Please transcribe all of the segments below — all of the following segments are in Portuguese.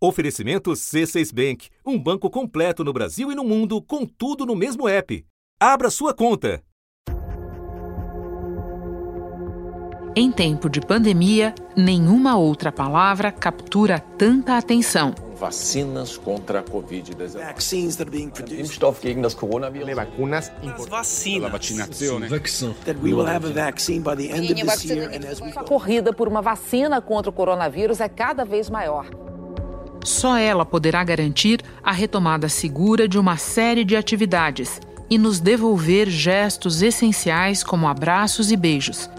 Oferecimento C6 Bank, um banco completo no Brasil e no mundo, com tudo no mesmo app. Abra sua conta. Em tempo de pandemia, nenhuma outra palavra captura tanta atenção. Vacinas contra a Covid-19. vaccines that are being produced. Impfstoff gegen das Coronavirus. Vacunas As vacinas. That we will have a vaccine by the end of this year, A corrida por uma vacina contra o coronavírus é cada vez maior. Só ela poderá garantir a retomada segura de uma série de atividades e nos devolver gestos essenciais como abraços e beijos.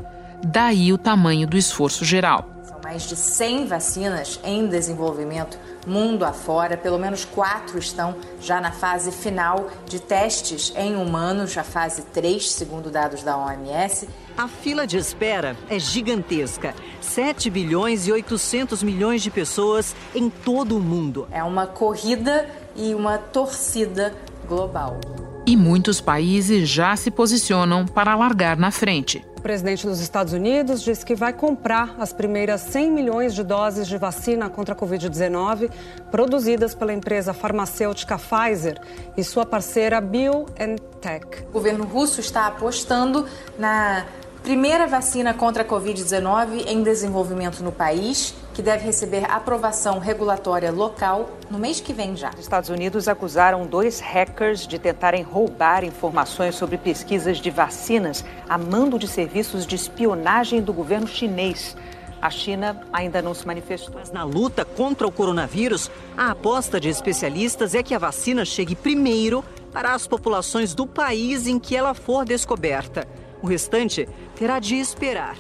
Daí o tamanho do esforço geral. São mais de 100 vacinas em desenvolvimento mundo afora. Pelo menos quatro estão já na fase final de testes em humanos, a fase 3, segundo dados da OMS. A fila de espera é gigantesca. 7 bilhões e 800 milhões de pessoas em todo o mundo. É uma corrida e uma torcida global. E muitos países já se posicionam para largar na frente. O presidente dos Estados Unidos disse que vai comprar as primeiras 100 milhões de doses de vacina contra a Covid-19 produzidas pela empresa farmacêutica Pfizer e sua parceira BioNTech. O governo russo está apostando na primeira vacina contra a Covid-19 em desenvolvimento no país, que deve receber aprovação regulatória local no mês que vem já. Os Estados Unidos acusaram dois hackers de tentarem roubar informações sobre pesquisas de vacinas a mando de serviços de espionagem do governo chinês. A China ainda não se manifestou. Mas na luta contra o coronavírus, a aposta de especialistas é que a vacina chegue primeiro para as populações do país em que ela for descoberta. O restante terá de esperar.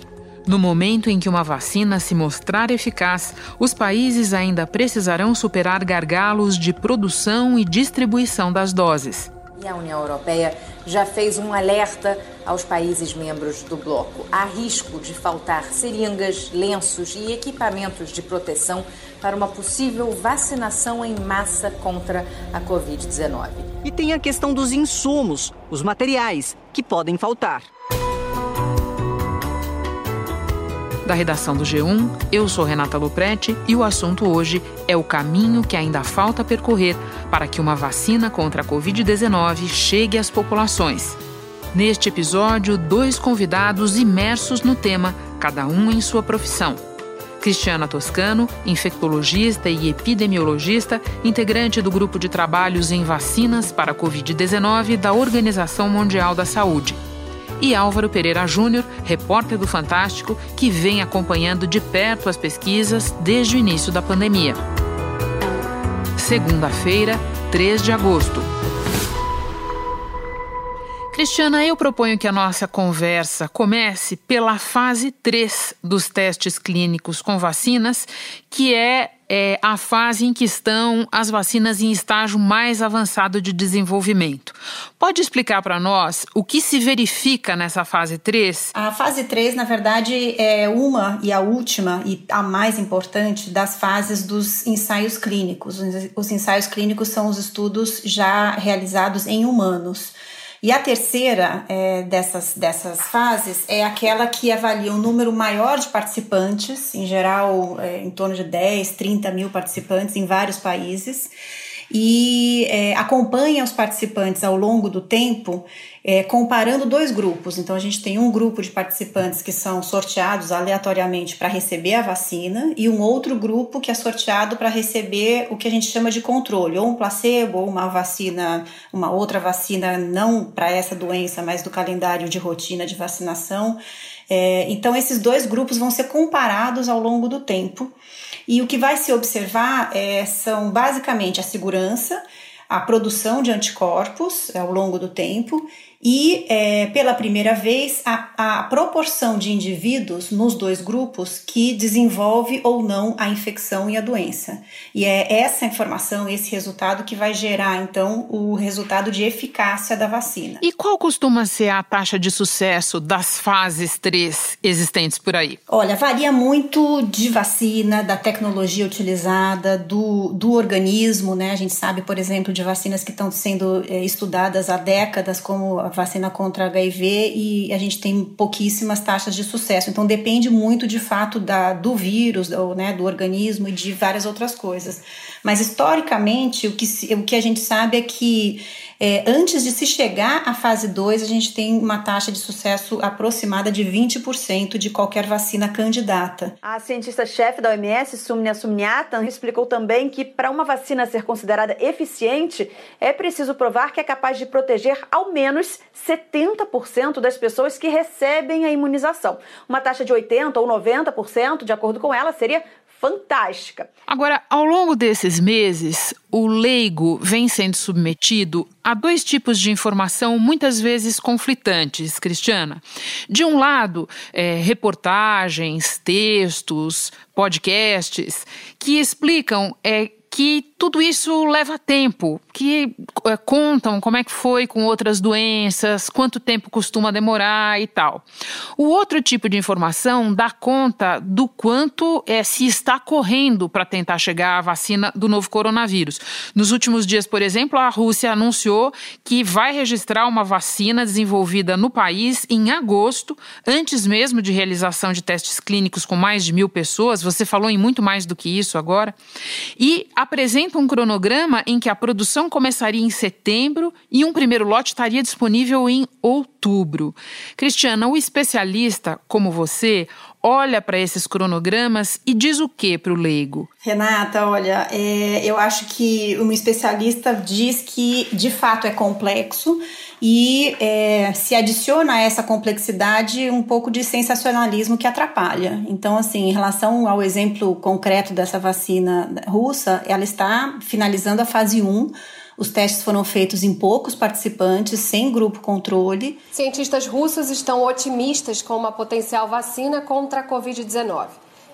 No momento em que uma vacina se mostrar eficaz, os países ainda precisarão superar gargalos de produção e distribuição das doses. E a União Europeia já fez um alerta aos países membros do bloco. Há risco de faltar seringas, lenços e equipamentos de proteção para uma possível vacinação em massa contra a Covid-19. E tem a questão dos insumos, os materiais, que podem faltar. Da redação do G1, eu sou Renata Loprete e o assunto hoje é o caminho que ainda falta percorrer para que uma vacina contra a Covid-19 chegue às populações. Neste episódio, dois convidados imersos no tema, cada um em sua profissão. Cristiana Toscano, infectologista e epidemiologista, integrante do grupo de trabalhos em vacinas para a Covid-19 da Organização Mundial da Saúde e Álvaro Pereira Júnior, repórter do Fantástico, que vem acompanhando de perto as pesquisas desde o início da pandemia. Segunda-feira, 3 de agosto. Cristiana, eu proponho que a nossa conversa comece pela fase 3 dos testes clínicos com vacinas, que é, é, a fase em que estão as vacinas em estágio mais avançado de desenvolvimento. Pode explicar para nós o que se verifica nessa fase 3? A fase 3, na verdade, é uma e a última e a mais importante das fases dos ensaios clínicos. Os ensaios clínicos são os estudos já realizados em humanos. E a terceira é, dessas, dessas fases é aquela que avalia um número maior de participantes, em geral é, em torno de 10, 30 mil participantes em vários países, e é, acompanha os participantes ao longo do tempo, é, comparando dois grupos. Então, a gente tem um grupo de participantes que são sorteados aleatoriamente para receber a vacina, e um outro grupo que é sorteado para receber o que a gente chama de controle, ou um placebo, ou uma vacina, uma outra vacina, não para essa doença, mas do calendário de rotina de vacinação. É, então, esses dois grupos vão ser comparados ao longo do tempo. E o que vai se observar é, são basicamente a segurança, a produção de anticorpos ao longo do tempo e, é, pela primeira vez, a, a, proporção de indivíduos nos dois grupos que desenvolve ou não a infecção e a doença. E é essa informação, esse resultado, que vai gerar, então, o resultado de eficácia da vacina. E qual costuma ser a taxa de sucesso das fases 3 existentes por aí? Olha, varia muito de vacina, da tecnologia utilizada, do, do organismo, né? A gente sabe, por exemplo, de vacinas que estão sendo é, estudadas há décadas, como vacina contra HIV e a gente tem pouquíssimas taxas de sucesso. Então depende muito de fato da, do vírus, do, né, do organismo e de várias outras coisas. Mas historicamente o que, o que a gente sabe é que é, antes de se chegar à fase 2, a gente tem uma taxa de sucesso aproximada de 20% de qualquer vacina candidata. A cientista-chefe da OMS, Sumnia Sumniatan, explicou também que para uma vacina ser considerada eficiente, é preciso provar que é capaz de proteger ao menos 70% das pessoas que recebem a imunização. Uma taxa de 80% ou 90%, de acordo com ela, seria fantástica. Agora, ao longo desses meses, o leigo vem sendo submetido a dois tipos de informação muitas vezes conflitantes, Cristiana. De um lado, é, reportagens, textos, podcasts que explicam é, que tudo isso leva tempo, que é, contam como é que foi com outras doenças, quanto tempo costuma demorar e tal. O outro tipo de informação dá conta do quanto é, se está correndo para tentar chegar à vacina do novo coronavírus. Nos últimos dias, por exemplo, a Rússia anunciou que vai registrar uma vacina desenvolvida no país em agosto, antes mesmo de realização de testes clínicos com mais de mil pessoas. Você falou em muito mais do que isso agora. E apresenta um cronograma em que a produção começaria em setembro e um primeiro lote estaria disponível em outubro. Cristiana, o especialista, como você, olha para esses cronogramas e diz o que para o leigo? Renata, olha, é, eu acho que um especialista diz que de fato é complexo e é, se adiciona a essa complexidade um pouco de sensacionalismo que atrapalha. Então, assim, em relação ao exemplo concreto dessa vacina russa, ela está finalizando a fase 1. Os testes foram feitos em poucos participantes, sem grupo controle. Cientistas russos estão otimistas com uma potencial vacina contra a Covid-19.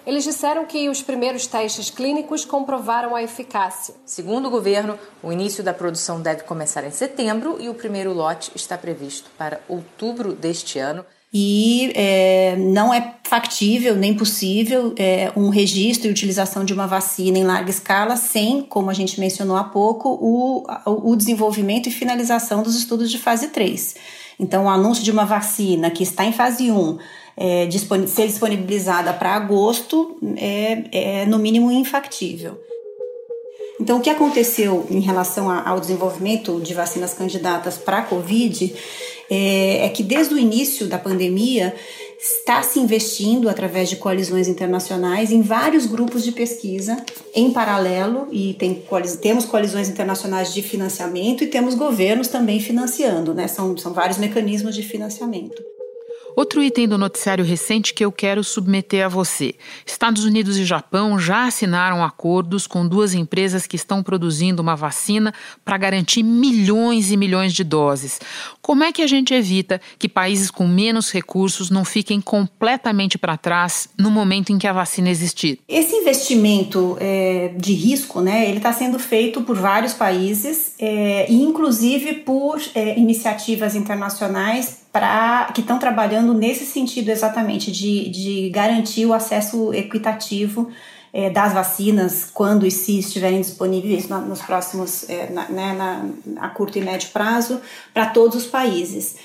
Eles disseram que os primeiros testes clínicos comprovaram a eficácia. Segundo o governo, o início da produção deve começar em setembro e o primeiro lote está previsto para outubro deste ano. E é, não é factível nem possível é, um registro e utilização de uma vacina em larga escala sem, como a gente mencionou há pouco, o, o desenvolvimento e finalização dos estudos de fase 3. Então, o anúncio de uma vacina que está em fase 1 é, ser disponibilizada para agosto é, é, no mínimo, infactível. Então, o que aconteceu em relação ao desenvolvimento de vacinas candidatas para a Covid é, é que desde o início da pandemia está se investindo através de coalizões internacionais em vários grupos de pesquisa em paralelo e tem, temos coalizões internacionais de financiamento e temos governos também financiando, né? São, são vários mecanismos de financiamento. Outro item do noticiário recente que eu quero submeter a você: Estados Unidos e Japão já assinaram acordos com duas empresas que estão produzindo uma vacina para garantir milhões e milhões de doses. Como é que a gente evita que países com menos recursos não fiquem completamente para trás no momento em que a vacina existir? Esse investimento é, de risco, né, ele está sendo feito por vários países é, inclusive por é, iniciativas internacionais que estão trabalhando nesse sentido exatamente de, de garantir o acesso equitativo é, das vacinas quando e se estiverem disponíveis na, nos próximos, é, na, né, na, a curto e médio prazo, para todos os países.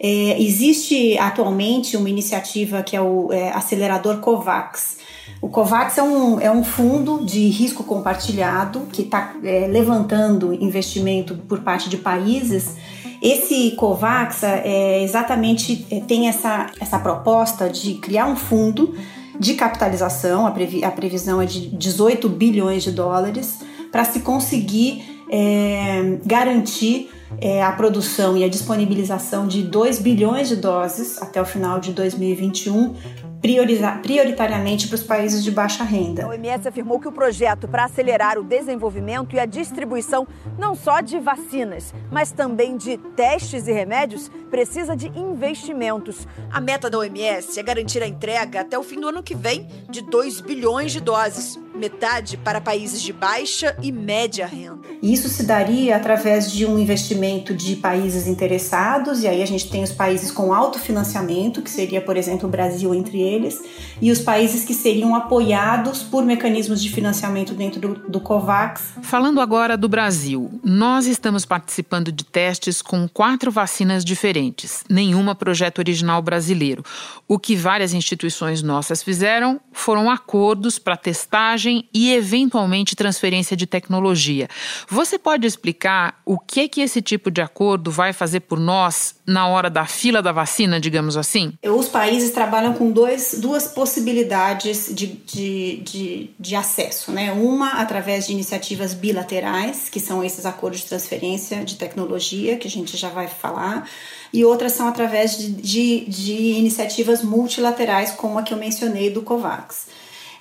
É, existe atualmente uma iniciativa que é o é, acelerador COVAX. O COVAX é um, é um fundo de risco compartilhado que está é, levantando investimento por parte de países esse COVAX é, exatamente é, tem essa, essa proposta de criar um fundo de capitalização, a, previ, a previsão é de 18 bilhões de dólares, para se conseguir é, garantir é, a produção e a disponibilização de 2 bilhões de doses até o final de 2021 prioritariamente para os países de baixa renda. A OMS afirmou que o projeto para acelerar o desenvolvimento e a distribuição não só de vacinas, mas também de testes e remédios precisa de investimentos. A meta da OMS é garantir a entrega até o fim do ano que vem de 2 bilhões de doses. Metade para países de baixa e média renda. Isso se daria através de um investimento de países interessados, e aí a gente tem os países com alto financiamento, que seria, por exemplo, o Brasil entre eles, e os países que seriam apoiados por mecanismos de financiamento dentro do, do COVAX. Falando agora do Brasil, nós estamos participando de testes com quatro vacinas diferentes, nenhuma projeto original brasileiro. O que várias instituições nossas fizeram foram acordos para testagem e eventualmente transferência de tecnologia. Você pode explicar o que que esse tipo de acordo vai fazer por nós na hora da fila da vacina, digamos assim? Os países trabalham com dois, duas possibilidades de, de, de, de acesso, né? Uma através de iniciativas bilaterais, que são esses acordos de transferência de tecnologia, que a gente já vai falar, e outras são através de, de, de iniciativas multilaterais, como a que eu mencionei do COVAX.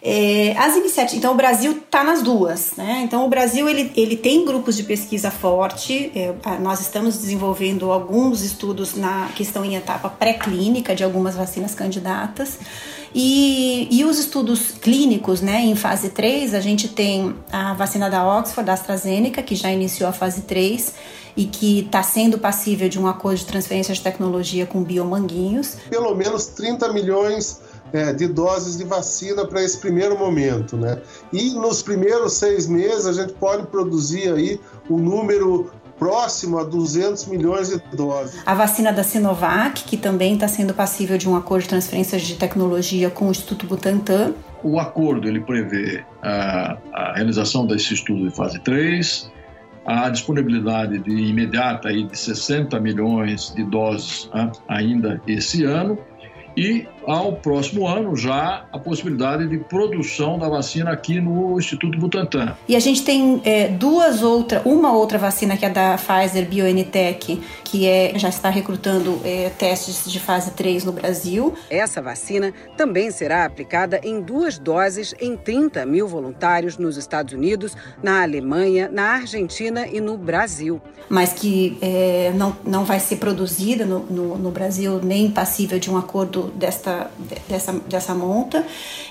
É, as iniciativas, então o Brasil está nas duas, né? Então o Brasil ele, ele tem grupos de pesquisa forte. É, nós estamos desenvolvendo alguns estudos na, que estão em etapa pré-clínica de algumas vacinas candidatas. E, e os estudos clínicos, né, em fase 3, a gente tem a vacina da Oxford, da AstraZeneca, que já iniciou a fase 3 e que está sendo passível de um acordo de transferência de tecnologia com biomanguinhos. Pelo menos 30 milhões é, de doses de vacina para esse primeiro momento, né? E nos primeiros seis meses a gente pode produzir aí um número próximo a 200 milhões de doses. A vacina da Sinovac, que também está sendo passível de um acordo de transferência de tecnologia com o Instituto Butantan. O acordo ele prevê a, a realização desse estudo de fase 3, a disponibilidade de imediata aí de 60 milhões de doses né, ainda esse ano e ao próximo ano já a possibilidade de produção da vacina aqui no Instituto Butantan. E a gente tem é, duas outras, uma outra vacina que é da Pfizer BioNTech, que é, já está recrutando é, testes de fase 3 no Brasil. Essa vacina também será aplicada em duas doses em 30 mil voluntários nos Estados Unidos, na Alemanha, na Argentina e no Brasil. Mas que é, não, não vai ser produzida no, no, no Brasil nem passível de um acordo desta dessa, dessa monta.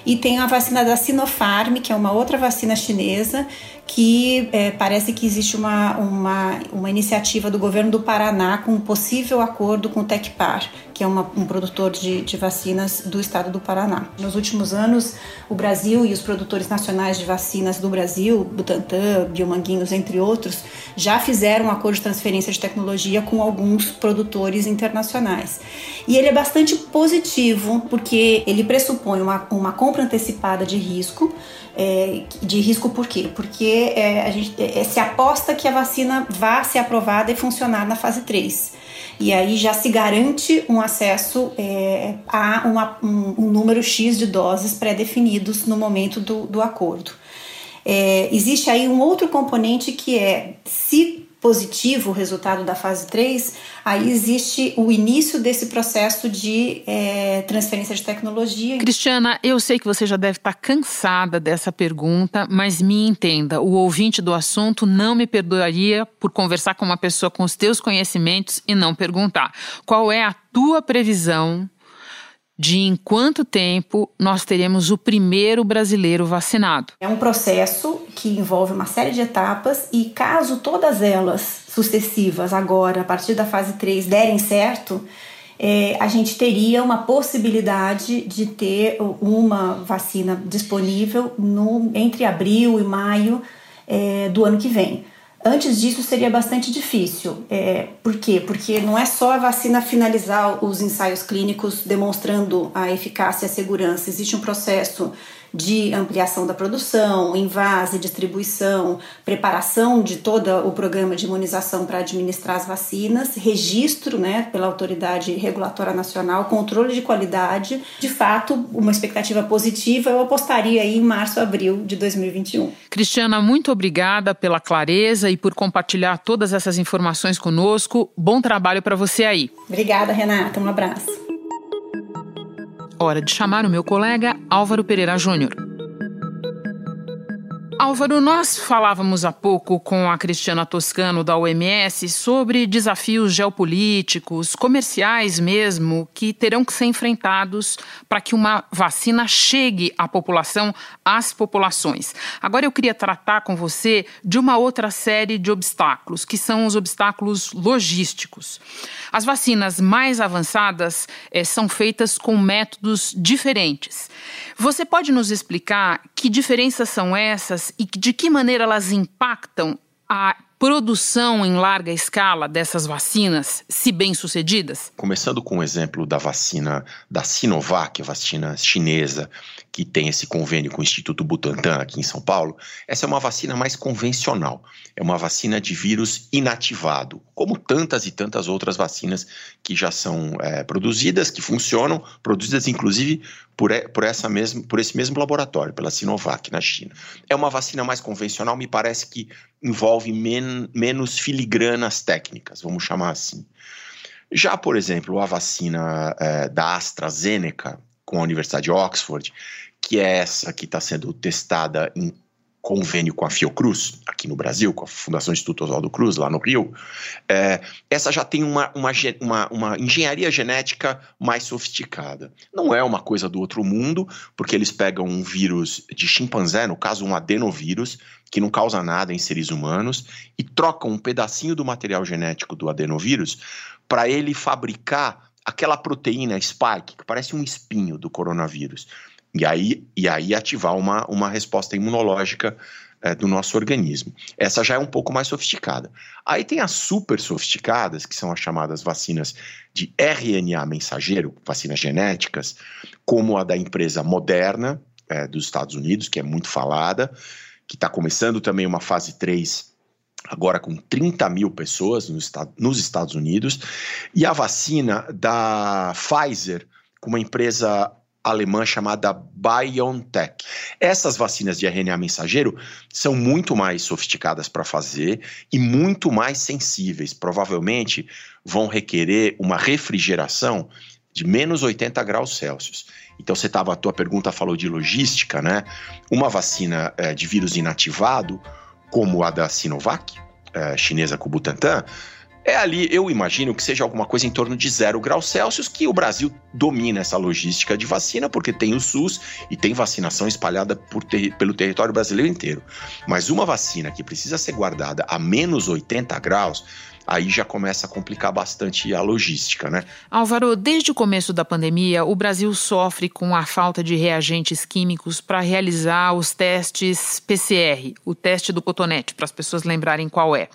E tem a vacina da Sinopharm, que é uma outra vacina chinesa, que é, parece que existe uma, uma, uma iniciativa do governo do Paraná com um possível acordo com o Tecpar, que é uma, um produtor de, de vacinas do estado do Paraná. Nos últimos anos, o Brasil e os produtores nacionais de vacinas do Brasil, Butantan, Biomanguinhos, entre outros, já fizeram um acordo de transferência de tecnologia com alguns produtores internacionais. E ele é bastante positivo, porque ele pressupõe uma, uma compra antecipada de risco, é, de risco por quê? Porque é, a gente é, se aposta que a vacina vá ser aprovada e funcionar na fase 3. E aí já se garante um acesso é, a uma, um, um, número X de doses pré-definidos no momento do, do acordo. É, existe aí um outro componente que é se positivo o resultado da fase 3, aí existe o início desse processo de é, transferência de tecnologia. Cristiana, eu sei que você já deve estar cansada dessa pergunta, mas me entenda, o ouvinte do assunto não me perdoaria por conversar com uma pessoa com os teus conhecimentos e não perguntar. Qual é a tua previsão de em quanto tempo nós teremos o primeiro brasileiro vacinado. É um processo que envolve uma série de etapas e caso todas elas sucessivas agora, a partir da fase 3, derem certo, é, a gente teria uma possibilidade de ter uma vacina disponível no, entre abril e maio é, do ano que vem. Antes disso seria bastante difícil. É, por quê? Porque não é só a vacina finalizar os ensaios clínicos demonstrando a eficácia e a segurança. Existe um processo de ampliação da produção, invase, distribuição, preparação de todo o programa de imunização para administrar as vacinas, registro né, pela autoridade regulatória nacional, controle de qualidade. De fato, uma expectativa positiva, eu apostaria aí em março, abril de 2021. Cristiana, muito obrigada pela clareza e por compartilhar todas essas informações conosco. Bom trabalho para você aí. Obrigada, Renata. Um abraço. Hora de chamar o meu colega Álvaro Pereira Júnior. Álvaro, nós falávamos há pouco com a Cristiana Toscano da OMS sobre desafios geopolíticos, comerciais mesmo, que terão que ser enfrentados para que uma vacina chegue à população, às populações. Agora eu queria tratar com você de uma outra série de obstáculos, que são os obstáculos logísticos. As vacinas mais avançadas é, são feitas com métodos diferentes. Você pode nos explicar que diferenças são essas e de que maneira elas impactam a produção em larga escala dessas vacinas, se bem sucedidas? Começando com o exemplo da vacina da Sinovac, a vacina chinesa, que tem esse convênio com o Instituto Butantan aqui em São Paulo, essa é uma vacina mais convencional. É uma vacina de vírus inativado, como tantas e tantas outras vacinas que já são é, produzidas, que funcionam, produzidas inclusive por, por, essa mesmo, por esse mesmo laboratório, pela Sinovac na China. É uma vacina mais convencional, me parece que envolve men, menos filigranas técnicas, vamos chamar assim. Já, por exemplo, a vacina é, da AstraZeneca com a Universidade de Oxford, que é essa que está sendo testada em convênio com a Fiocruz, aqui no Brasil, com a Fundação Instituto Oswaldo Cruz, lá no Rio, é, essa já tem uma, uma, uma, uma, engenharia genética mais sofisticada. Não é uma coisa do outro mundo, porque eles pegam um vírus de chimpanzé, no caso um adenovírus, que não causa nada em seres humanos, e trocam um pedacinho do material genético do adenovírus para ele fabricar aquela proteína spike, que parece um espinho do coronavírus. E aí, e aí ativar uma, uma resposta imunológica é, do nosso organismo. Essa já é um pouco mais sofisticada. Aí tem as super sofisticadas, que são as chamadas vacinas de RNA mensageiro, vacinas genéticas, como a da empresa Moderna, é, dos Estados Unidos, que é muito falada, que está começando também uma fase 3 agora com 30 mil pessoas nos Estados Unidos, e a vacina da Pfizer, com uma empresa alemã chamada BioNTech. Essas vacinas de RNA mensageiro são muito mais sofisticadas para fazer e muito mais sensíveis. Provavelmente vão requerer uma refrigeração de menos 80 graus Celsius. Então você estava, a tua pergunta falou de logística, né? Uma vacina é, de vírus inativado, como a da Sinovac, é, chinesa com Butantan, é ali, eu imagino que seja alguma coisa em torno de zero graus Celsius, que o Brasil domina essa logística de vacina, porque tem o SUS e tem vacinação espalhada ter, pelo território brasileiro inteiro. Mas uma vacina que precisa ser guardada a menos 80 graus, aí já começa a complicar bastante a logística, né? Álvaro, desde o começo da pandemia, o Brasil sofre com a falta de reagentes químicos para realizar os testes PCR, o teste do cotonete, para as pessoas lembrarem qual é.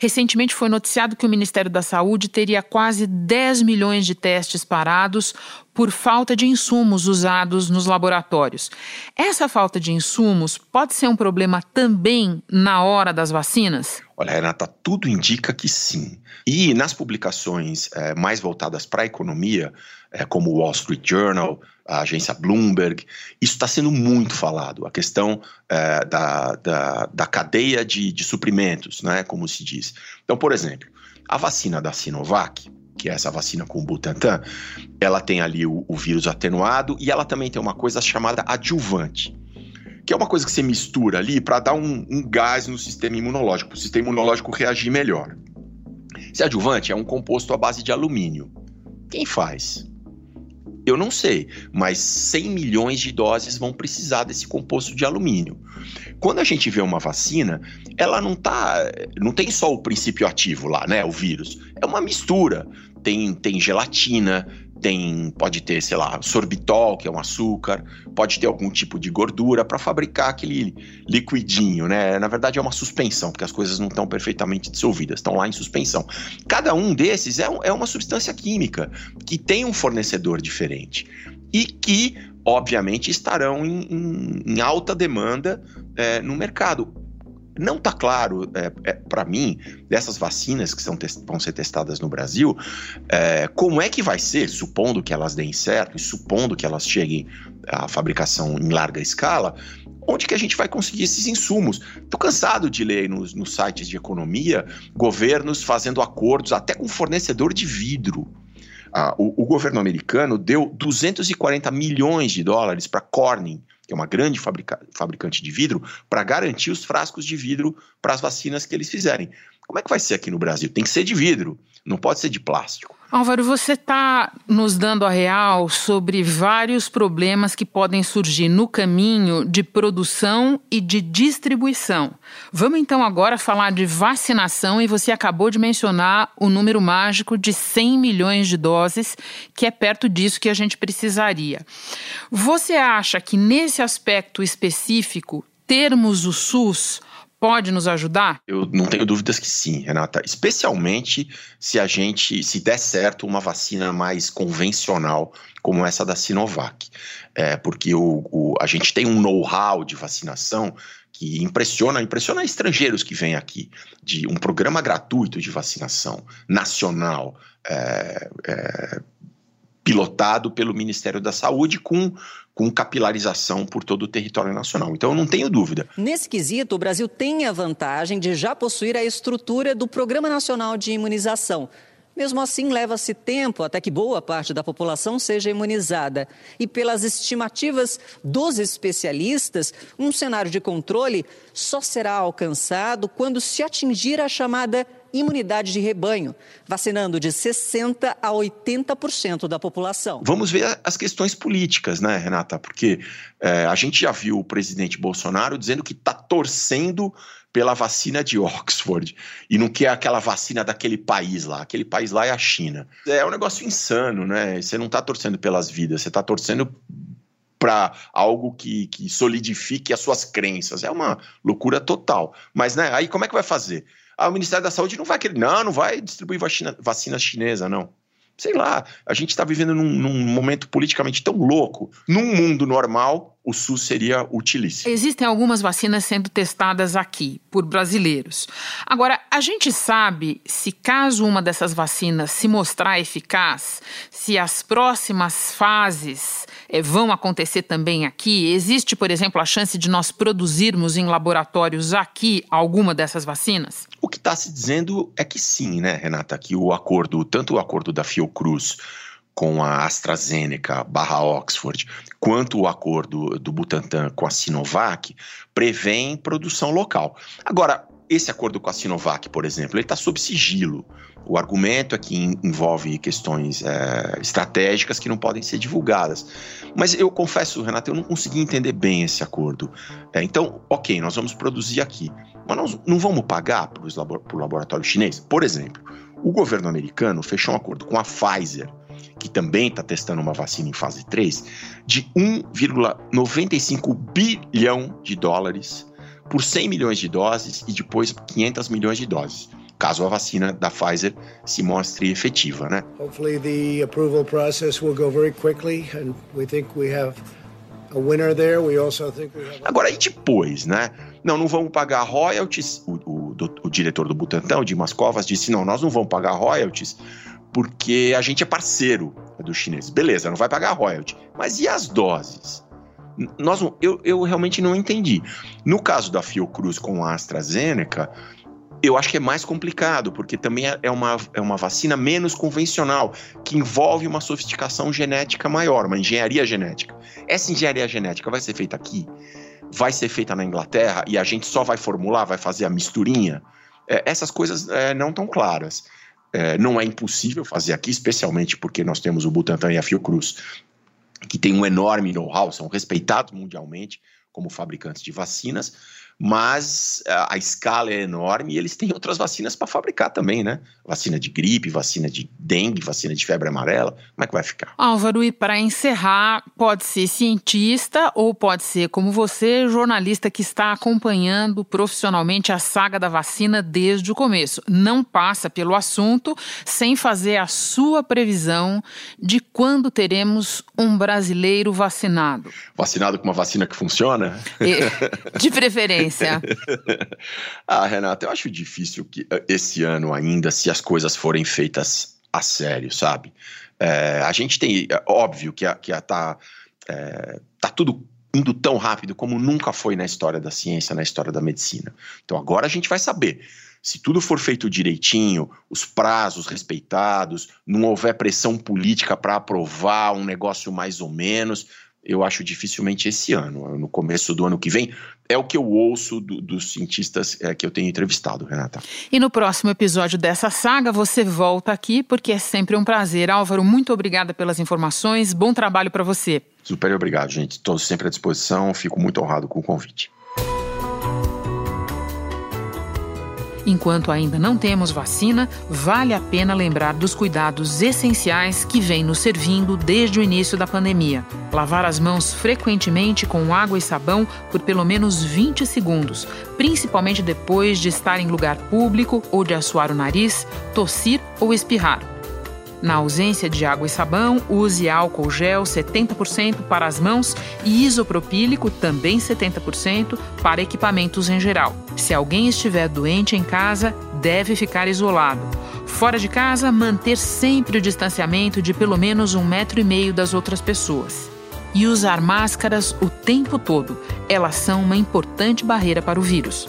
Recentemente foi noticiado que o Ministério da Saúde teria quase 10 milhões de testes parados por falta de insumos usados nos laboratórios. Essa falta de insumos pode ser um problema também na hora das vacinas? Olha, Renata, tudo indica que sim. E nas publicações é, mais voltadas para a economia, é, como o Wall Street Journal, a agência Bloomberg, isso está sendo muito falado. A questão é, da, da, da, cadeia de, de suprimentos, né, como se diz. Então, por exemplo, a vacina da Sinovac, que é essa vacina com o Butantan, ela tem ali o, o vírus atenuado e ela também tem uma coisa chamada adjuvante que é uma coisa que você mistura ali para dar um, um, gás no sistema imunológico, para o sistema imunológico reagir melhor. Esse adjuvante é um composto à base de alumínio. Quem faz? Eu não sei, mas 100 milhões de doses vão precisar desse composto de alumínio. Quando a gente vê uma vacina, ela não tá, não tem só o princípio ativo lá, né, o vírus. É uma mistura. Tem, tem gelatina, tem pode ter, sei lá, sorbitol, que é um açúcar, pode ter algum tipo de gordura para fabricar aquele liquidinho, né? Na verdade é uma suspensão, porque as coisas não estão perfeitamente dissolvidas, estão lá em suspensão. Cada um desses é, é uma substância química que tem um fornecedor diferente e que, obviamente, estarão em, em, em alta demanda é, no mercado não está claro é, é, para mim dessas vacinas que são vão ser testadas no Brasil é, como é que vai ser, supondo que elas deem certo e supondo que elas cheguem à fabricação em larga escala, onde que a gente vai conseguir esses insumos? Estou cansado de ler nos, nos sites de economia governos fazendo acordos até com fornecedor de vidro. Ah, o, o governo americano deu 240 milhões de dólares para Corning, que é uma grande fabrica fabricante de vidro, para garantir os frascos de vidro para as vacinas que eles fizerem. Como é que vai ser aqui no Brasil? Tem que ser de vidro, não pode ser de plástico. Álvaro, você está nos dando a real sobre vários problemas que podem surgir no caminho de produção e de distribuição. Vamos então agora falar de vacinação e você acabou de mencionar o número mágico de 100 milhões de doses, que é perto disso que a gente precisaria. Você acha que nesse aspecto específico, termos o SUS pode nos ajudar? Eu não tenho dúvidas que sim, Renata. Especialmente se a gente, se der certo, uma vacina mais convencional como essa da Sinovac. É, porque o, o a gente tem um know-how de vacinação que impressiona, impressiona estrangeiros que vêm aqui, de um programa gratuito de vacinação nacional, é, é, pilotado pelo Ministério da Saúde com com capilarização por todo o território nacional. Então, eu não tenho dúvida. Nesse quesito, o Brasil tem a vantagem de já possuir a estrutura do Programa Nacional de Imunização. Mesmo assim, leva-se tempo até que boa parte da população seja imunizada. E pelas estimativas dos especialistas, um cenário de controle só será alcançado quando se atingir a chamada imunidade de rebanho, vacinando de 60% a 80% da população. Vamos ver as questões políticas, né, Renata? Porque é, a gente já viu o presidente Bolsonaro dizendo que está torcendo pela vacina de Oxford e não quer aquela vacina daquele país lá. Aquele país lá é a China. É um negócio insano, né? Você não está torcendo pelas vidas, você está torcendo para algo que, que solidifique as suas crenças. É uma loucura total. Mas, né, aí como é que vai fazer? O Ministério da Saúde não vai querer, não, não vai distribuir vacina, vacina chinesa, não. Sei lá, a gente está vivendo num, num momento politicamente tão louco. Num mundo normal, o SUS seria utilíssimo. Existem algumas vacinas sendo testadas aqui por brasileiros. Agora, a gente sabe se caso uma dessas vacinas se mostrar eficaz, se as próximas fases é, vão acontecer também aqui? Existe, por exemplo, a chance de nós produzirmos em laboratórios aqui alguma dessas vacinas? O que está se dizendo é que sim, né, Renata? Que o acordo, tanto o acordo da Fiocruz com a AstraZeneca barra Oxford, quanto o acordo do Butantan com a Sinovac, prevêem produção local. Agora, esse acordo com a Sinovac, por exemplo, ele está sob sigilo. O argumento é que envolve questões é, estratégicas que não podem ser divulgadas. Mas eu confesso, Renato, eu não consegui entender bem esse acordo. É, então, ok, nós vamos produzir aqui, mas nós não vamos pagar para o laboratório chinês? Por exemplo, o governo americano fechou um acordo com a Pfizer que também está testando uma vacina em fase 3, de 1,95 bilhão de dólares por 100 milhões de doses e depois 500 milhões de doses, caso a vacina da Pfizer se mostre efetiva, né? Hopefully the approval process will go very quickly and we think we have a winner there. We also think we have Agora e depois, né? Não, não vamos pagar royalties. O, o, o, diretor do Butantan, o Dimas Covas, disse: "Não, nós não vamos pagar royalties porque a gente é parceiro dos chineses. Beleza, não vai pagar royalty. Mas e as doses? Nós, eu, eu realmente não entendi. No caso da Fiocruz com a AstraZeneca, eu acho que é mais complicado, porque também é, é uma, é uma vacina menos convencional, que envolve uma sofisticação genética maior, uma engenharia genética. Essa engenharia genética vai ser feita aqui? Vai ser feita na Inglaterra e a gente só vai formular, vai fazer a misturinha? É, essas coisas é, não estão claras. É, não é impossível fazer aqui, especialmente porque nós temos o Butantan e a Fiocruz, que tem um enorme know-how, são respeitados mundialmente como fabricantes de vacinas, mas a, a escala é enorme e eles têm outras vacinas para fabricar também, né? Vacina de gripe, vacina de dengue, vacina de febre amarela. Como é que vai ficar? Álvaro, e para encerrar, pode ser cientista ou pode ser, como você, jornalista que está acompanhando profissionalmente a saga da vacina desde o começo. Não passa pelo assunto sem fazer a sua previsão de quando teremos um brasileiro vacinado. Vacinado com uma vacina que funciona? De preferência. ah, Renata, eu acho difícil que eh, esse ano ainda, se as coisas forem feitas a sério, sabe? É, a gente tem, é, óbvio que, a, que a, tá, é, tá tudo indo tão rápido como nunca foi na história da ciência, na história da medicina. Então agora a gente vai saber. Se tudo for feito direitinho, os prazos respeitados, não houver pressão política para aprovar um negócio mais ou menos, eu acho dificilmente esse ano. No começo do ano que vem, é o que eu ouço do, dos cientistas é, que eu tenho entrevistado, Renata. E no próximo episódio dessa saga, você volta aqui, porque é sempre um prazer. Álvaro, muito obrigada pelas informações. Bom trabalho para você. Super obrigado, gente. Estou sempre à disposição. Fico muito honrado com o convite. Enquanto ainda não temos vacina, vale a pena lembrar dos cuidados essenciais que vêm nos servindo desde o início da pandemia. Lavar as mãos frequentemente com água e sabão por pelo menos 20 segundos, principalmente depois de estar em lugar público ou de assoar o nariz, tossir ou espirrar. Na ausência de água e sabão, use álcool gel 70% para as mãos e isopropílico também 70% para equipamentos em geral. Se alguém estiver doente em casa, deve ficar isolado. Fora de casa, manter sempre o distanciamento de pelo menos um metro e meio das outras pessoas. E usar máscaras o tempo todo. Elas são uma importante barreira para o vírus.